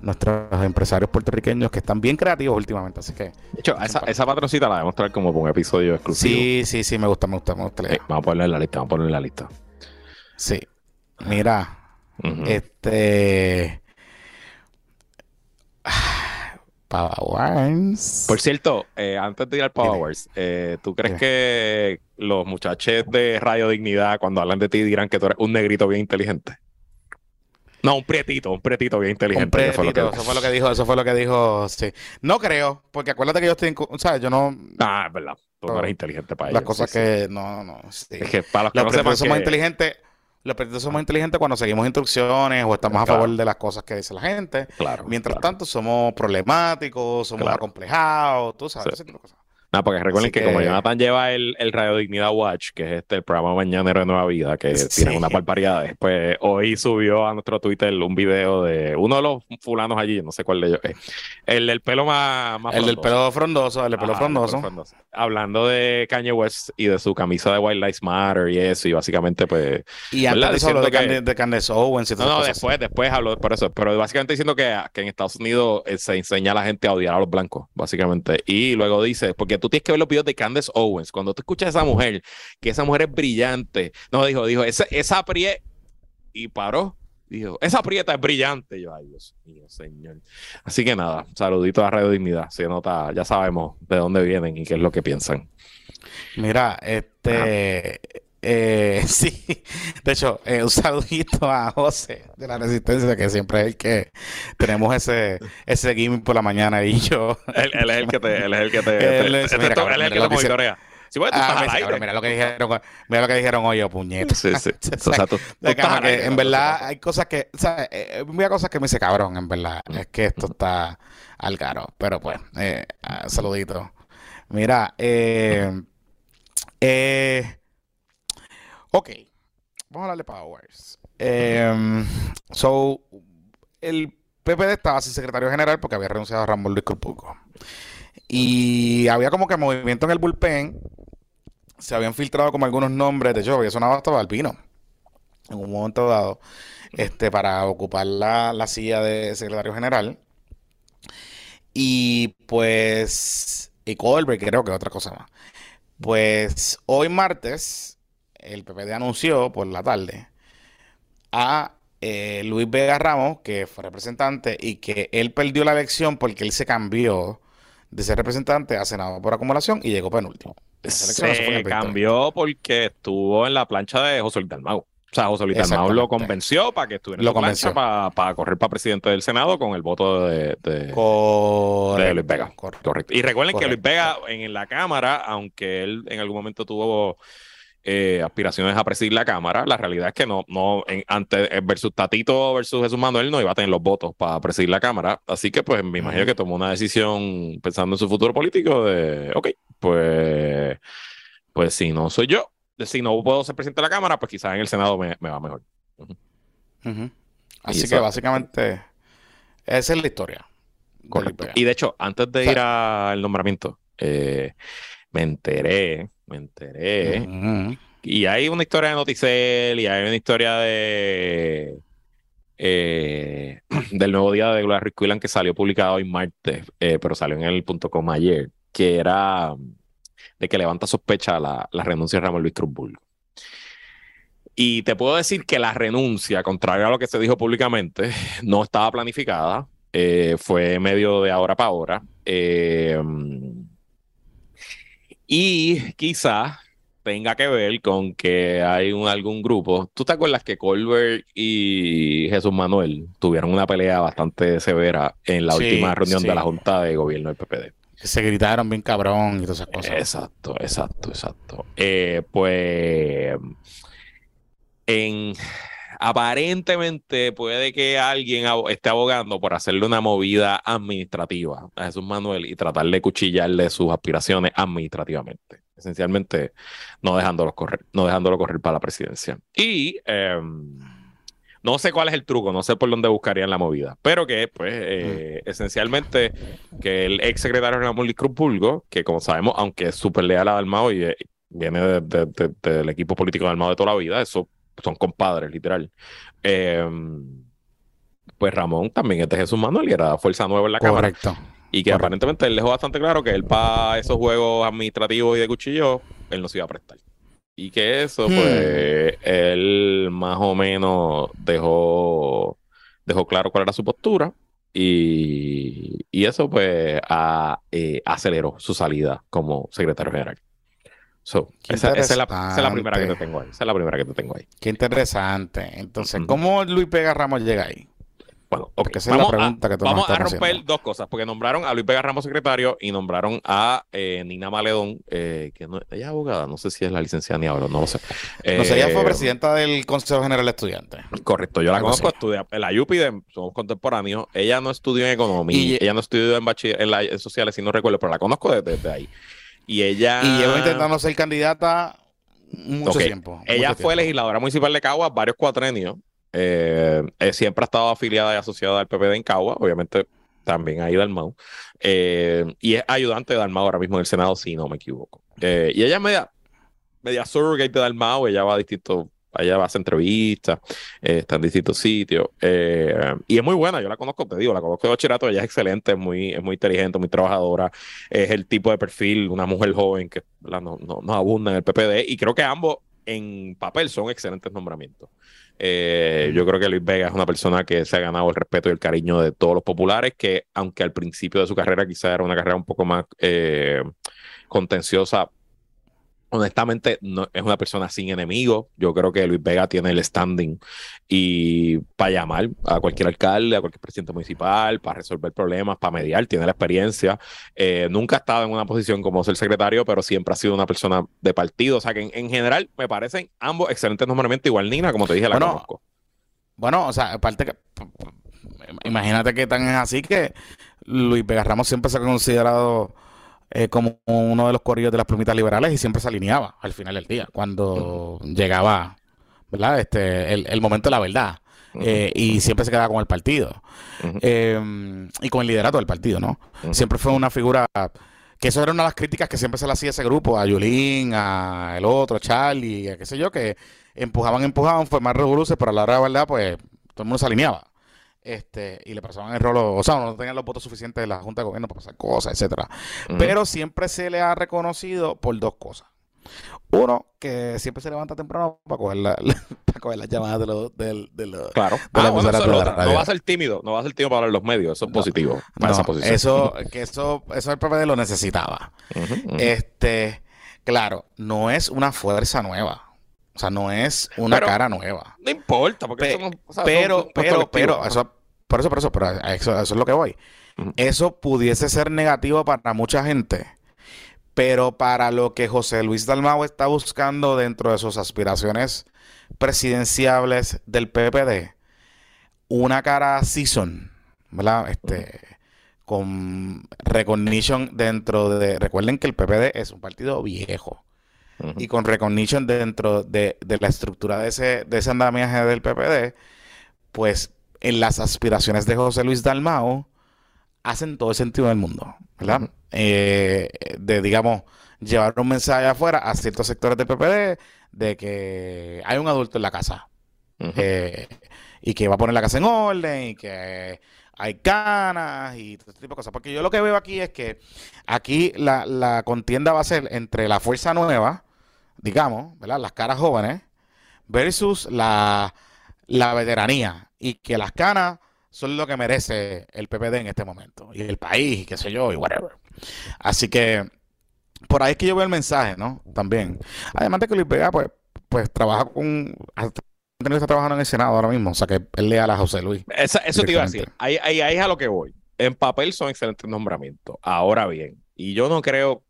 nuestros empresarios puertorriqueños que están bien creativos últimamente. Así que De hecho, esa, esa patroncita la debemos traer como por un episodio exclusivo. sí, sí, sí, me gusta, me gusta, me gusta. idea. vamos a ponerle en la lista, vamos a ponerle en la lista. Sí. Mira, este. Powers. Por cierto, eh, antes de ir al Power. Wars, eh, ¿tú crees Dime. que los muchachos de Radio Dignidad, cuando hablan de ti, dirán que tú eres un negrito bien inteligente? No, un prietito, un prietito bien inteligente. Un que fue que- eso fue lo que dijo, eso fue lo que dijo, sí. No creo, porque acuérdate que yo estoy o sea, yo no, Ah, es verdad. Tú no eres inteligente para las ellos. cosas sí, sí. que, no, no, sí. Es que para los que Los no sepan somos que- inteligentes, los pretitos somos inteligentes cuando seguimos instrucciones o estamos a favor de las cosas que dice la gente. Claro. Mientras claro. tanto, somos problemáticos, somos acomplejados, tú sabes, ese tipo de cosas. Nada, porque recuerden que, como Jonathan lleva el, el Radio Dignidad Watch, que es este el programa mañanero de Nueva Vida, que Sí. tiene unas barbaridades, pues hoy subió a nuestro Twitter un video de uno de los fulanos allí, no sé cuál de ellos es, el del pelo más, más El del pelo frondoso, el del pelo frondoso. Hablando de Kanye West y de su camisa de White Lives Matter y eso, y básicamente, pues. Y antes eso habló de, que- de Candace Owens y No, todas no, cosas. después, después habló por eso, pero básicamente diciendo que, que en Estados Unidos eh, se enseña a la gente a odiar a los blancos, básicamente. Y luego dice, porque tú tienes que ver los videos de Candace Owens, cuando tú escuchas a esa mujer, que esa mujer es brillante, no, dijo, dijo, esa, esa prie, y paró. Dijo, esa prieta es brillante. Y yo, ay, Dios mío, señor. Así que nada, saluditos a Radio Dignidad. Se nota, ya sabemos de dónde vienen y qué es lo que piensan. Mira, este. Eh, sí, de hecho, eh, un saludito a José de la Resistencia, que siempre es el que tenemos ese, ese gimmick por la mañana y yo. Él, él es el que te, él es el que te, él es, el que te monitorea. Sí, bueno, tú ah, aire. Mira lo que dijeron, mira lo que dijeron hoy, puñeta. Sí, sí. o sea, tú, que en verdad hay cosas que, o sea, eh, hay cosas que me dice cabrón, en verdad. Es que esto está al caro. Pero pues, eh, ah, saludito. Mira, eh, eh, ok, vamos a hablar de Powers. Eh, so, el PPD estaba sin secretario general porque había renunciado a Ramón Luis Corpuco. Y había como que movimiento en el bullpen se habían filtrado como algunos nombres, de hecho había sonado hasta Balbino en un momento dado, este, para ocupar la, silla de secretario general. Y pues, y Colbert creo que otra cosa más. Pues hoy martes, el PPD anunció por la tarde a eh, Luis Vega Ramos, que fue representante y que él perdió la elección porque él se cambió de ser representante a senador por acumulación y llegó penúltimo. Se cambió porque estuvo en la plancha de José Luis Dalmau. O sea, José Luis Dalmau lo convenció para que estuviera en la plancha para, correr para presidente del Senado con el voto de, de, Luis Vega. Correcto. Y recuerden que Luis Vega en la Cámara, aunque él en algún momento tuvo eh, aspiraciones a presidir la Cámara. La realidad es que no, no, en, ante, eh, versus Tatito versus Jesús Manuel no iba a tener los votos para presidir la Cámara. Así que, pues, me imagino que tomó una decisión pensando en su futuro político de, ok, pues, pues si no soy yo, si no puedo ser presidente de la Cámara, pues quizás en el Senado me, va mejor. Así que básicamente esa es la historia. Correcto. Y de hecho, antes de ir al nombramiento, eh, me enteré me enteré. Y hay una historia de Noticel y hay una historia de eh, del nuevo día de Gloria Rick que salió publicado hoy martes, eh, pero salió en el punto com ayer, que era de que levanta sospecha la, la renuncia de Ramón Luis Cruzburgo. Y te puedo decir que la renuncia, contrario a lo que se dijo públicamente, no estaba planificada. Eh, fue medio de ahora para ahora. Eh, y quizás tenga que ver con que hay un, algún grupo. ¿Tú te acuerdas que Colbert y Jesús Manuel tuvieron una pelea bastante severa en la última reunión de la Junta de Gobierno del PPD? Se gritaron bien cabrón y todas esas cosas. Exacto, exacto, exacto. Eh, pues en aparentemente puede que alguien esté abogando por hacerle una movida administrativa a Jesús Manuel y tratar de cuchillarle sus aspiraciones administrativamente. Esencialmente, no dejándolo correr, no dejándolo correr para la presidencia. Y em, no sé cuál es el truco, no sé por dónde buscarían la movida, pero que, pues, eh, esencialmente, que el ex secretario Ramón Cruz Pulgo, que como sabemos, aunque es súper leal a Dalmao y eh, viene del equipo político de Dalmao de toda la vida, eso son compadres, literal. Em, pues Ramón también es de Jesús Manuel y era Fuerza Nueva en la Correcto. Cámara. Y que aparentemente él dejó bastante claro que él para esos juegos administrativos y de cuchillo, él no se iba a prestar. Y que eso, hmm. pues, él más o menos dejó, dejó claro cuál era su postura. Y, y eso, pues, eh, aceleró su salida como secretario general esa, es la, primera que te tengo ahí. Esa es la primera que te tengo ahí. Qué interesante. Entonces, ¿cómo Luis Vega Ramos llega ahí? Bueno, esa vamos, es la pregunta a, que vamos a romper dos cosas, porque nombraron a Luis Vega Ramos secretario y nombraron a eh, Nina Maledón, eh, que no, ella es abogada, no sé si es la licenciada ni ahora, no lo sé. no sé, ella fue eh, presidenta del Consejo General de Estudiantes. Correcto, yo la conozco, estudia, en la UPI, somos contemporáneos, ella no estudió en economía, ella no estudió en, bachiller, en, en sociales, si no recuerdo, pero la conozco desde ahí. Y ella. Y llevo intentando ser candidata mucho tiempo. Ella fue legisladora municipal de Caguas varios cuatrenios. Eh, eh, siempre ha estado afiliada y asociada al PPD en Caguas, obviamente también ahí Dalmau. Eh, y es ayudante de Dalmau ahora mismo en el Senado, si no me equivoco. y ella es media, media surrogate de Dalmau, ella va a distintos allá va a hacer entrevistas, eh, está en distintos sitios. Eh, y es muy buena, yo la conozco, te digo, la conozco de bachillerato, ella es excelente, es muy, es muy inteligente, muy trabajadora, es el tipo de perfil, una mujer joven que no, no, abunda en el PPD, y creo que ambos en papel son excelentes nombramientos. Eh, yo creo que Luis Vega es una persona que se ha ganado el respeto y el cariño de todos los populares, que aunque al principio de su carrera quizá era una carrera un poco más contenciosa honestamente no, es una persona sin enemigos. Yo creo que Luis Vega tiene el standing y para llamar a cualquier alcalde, a cualquier presidente municipal, para resolver problemas, para mediar, tiene la experiencia. Eh, nunca ha estado en una posición como ser secretario, pero siempre ha sido una persona de partido. O sea que en, general me parecen ambos excelentes nombramientos. Igual Nina, como te dije, la Bueno, conozco. Bueno, o sea, aparte que. Imagínate que tan es así que Luis Vega Ramos siempre se ha considerado eh, como uno de los corrillos de las plumitas liberales y siempre se alineaba al final del día, cuando llegaba, ¿verdad? Este, el, el momento de la verdad. Eh, y siempre se quedaba con el partido. Eh, y con el liderato del partido, ¿no? Siempre fue una figura que eso era una de las críticas que siempre se le hacía a ese grupo, a Yulín, a el otro, a Charlie, a qué sé yo, que empujaban, empujaban, formar revoluciones, pero a la hora de la verdad, pues todo el mundo se alineaba. Este, y le pasaban el rolo, o sea, no tenían los votos suficientes de la Junta de Gobierno para pasar cosas, etcétera. Pero siempre se le ha reconocido por dos cosas. Uno, que siempre se levanta temprano para coger, la- para coger las llamadas de los, del- de Claro. de la Ah, bueno, eso. No radio. va a ser tímido, no va a ser tímido para los medios. Eso es No, positivo para No, esa posición. eso, que eso, eso el PPD lo necesitaba. Este, claro, no es una fuerza nueva. O sea, no es una Pero- cara nueva. No importa, porque Pe- eso no, o sea, Pero, son- pero, pero, eso, por eso, por eso, pero a eso, eso es lo que voy. Eso pudiese ser negativo para mucha gente, pero para lo que José Luis Dalmau está buscando dentro de sus aspiraciones presidenciables del PPD, una cara season, ¿verdad? Este, con recognition dentro de, recuerden que el PPD es un partido viejo Y con recognition dentro de, de la estructura de ese, de ese andamiaje del PPD, pues en las aspiraciones de José Luis Dalmao hacen todo el sentido del mundo, ¿verdad? Eh, de, digamos, llevar un mensaje afuera a ciertos sectores del PPD de que hay un adulto en la casa eh, y que va a poner la casa en orden y que hay canas y todo este tipo de cosas. Porque yo lo que veo aquí es que aquí la, la contienda va a ser entre la fuerza nueva, digamos, ¿verdad? Las caras jóvenes, versus la, la veteranía. Y que las canas son lo que merece el PPD en este momento. Y el país, y qué sé yo, y whatever. Así que por ahí es que yo veo el mensaje, ¿no? También. Además de que Luis Vega, pues, pues trabaja con... está trabajando en el Senado ahora mismo, o sea que él lea a José Luis. Esa- eso te iba a decir. Ahí, ahí, ahí es a lo que voy. En papel son excelentes nombramientos. Ahora bien, y yo no creo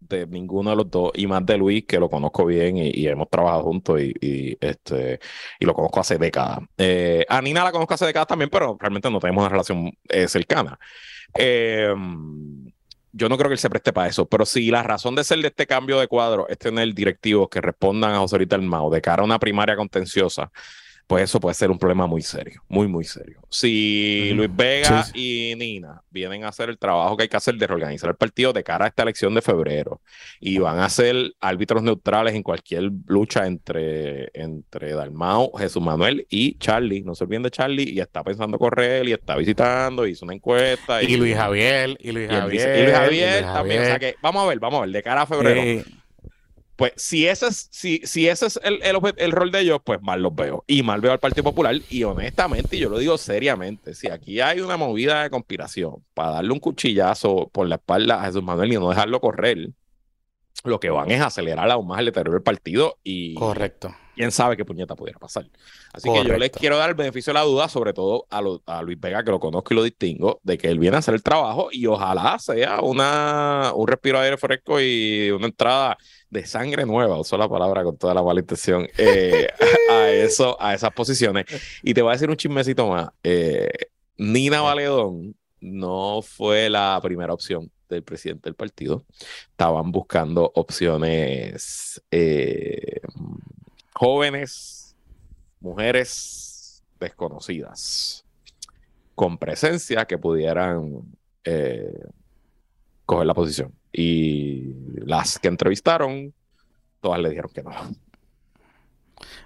de ninguno de los dos, y más de Luis, que lo conozco bien y, hemos trabajado juntos y, este, y lo conozco hace décadas. Eh, a Nina la conozco hace décadas también, pero realmente no tenemos una relación eh, cercana. Eh, yo no creo que él se preste para eso, pero si la razón de ser de este cambio de cuadro es tener directivos que respondan a José Luis Dalmau de cara a una primaria contenciosa, pues eso puede ser un problema muy serio, muy, muy serio. Si. Luis Vega Sí, y Nina vienen a hacer el trabajo que hay que hacer de reorganizar el partido de cara a esta elección de febrero y van a ser árbitros neutrales en cualquier lucha entre, entre Dalmau, Jesús Manuel y Charlie, no se olviden de Charlie, y está pensando correr y está visitando, hizo una encuesta. Y Luis Javier, y Luis Javier, y Luis Javier y Luis también. O sea que vamos a ver, vamos a ver, de cara a febrero. Eh, Pues si ese es, si, si ese es el, el, rol de ellos, pues mal los veo. Y mal veo al Partido Popular. Y honestamente, yo lo digo seriamente, si aquí hay una movida de conspiración para darle un cuchillazo por la espalda a Jesús Manuel y no dejarlo correr, lo que van es acelerar aún más el deterioro del partido y correcto. quién sabe qué puñeta pudiera pasar. Así que yo les quiero dar el beneficio de la duda, sobre todo a, lo- a Luis Vega, que lo conozco y lo distingo, de que él viene a hacer el trabajo y ojalá sea una, un respiro de aire fresco y una entrada de sangre nueva, uso la palabra con toda la mala intención, eh, a, eso, a esas posiciones. Y te voy a decir un chismecito más. Eh, Nina Valedón no fue la primera opción del presidente del partido. Estaban buscando opciones eh, jóvenes, mujeres desconocidas, con presencia que pudieran eh, coger la posición. Y las que entrevistaron, todas le dijeron que no.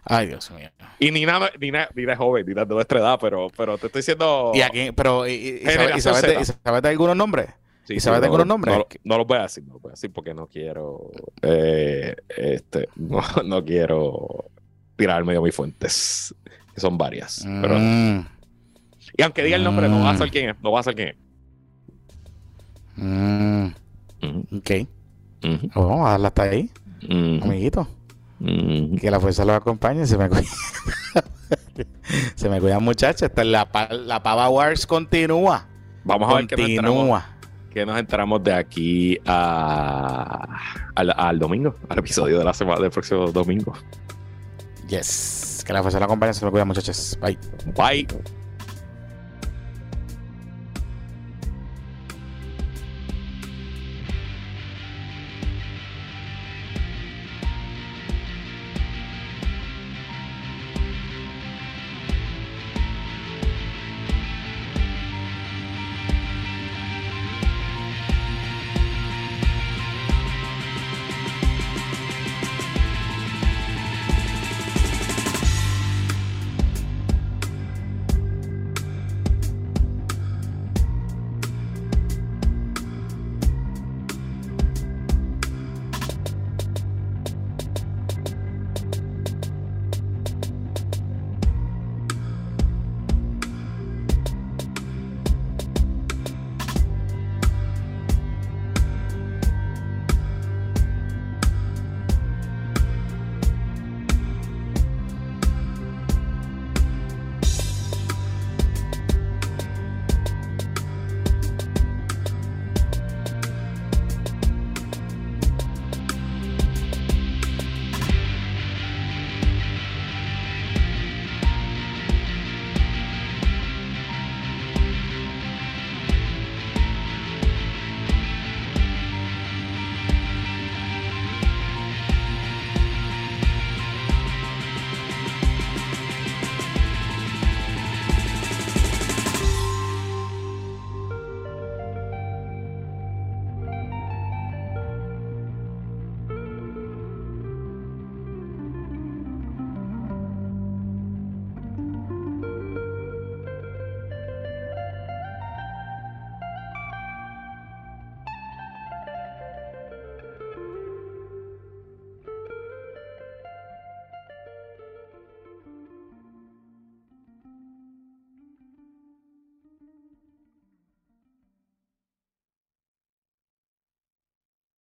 Ay, Dios mío. Y Nina, Nina, Nina es joven, Nina es de nuestra edad, pero, pero te estoy diciendo... Y aquí, pero, ¿y, y- y sabes, y Generación sabes de, Z. y sabes de algunos nombres? Sí, ¿Y sí, sabes no, algunos no, nombres? No, no los voy a decir, no los voy a decir porque no quiero, eh, este, no, no quiero tirarme de mis fuentes, que son varias. Pero, Mm, y aunque diga el nombre, no va a Mm. ser quién es, no va a ser quién es. mm, ok. ujú. Vamos a darla hasta ahí. Mm, amiguito. mm. Que la fuerza los acompañe. Se me cuida. se me. Esta es La, la Pava Wars continúa. Vamos a ver qué nos, enteramos, Qué nos enteramos de aquí a, al, al domingo, al episodio de la semana del próximo domingo. Yes. Que la fuerza los acompañe. Se me cuidan, muchachos. Bye. Bye.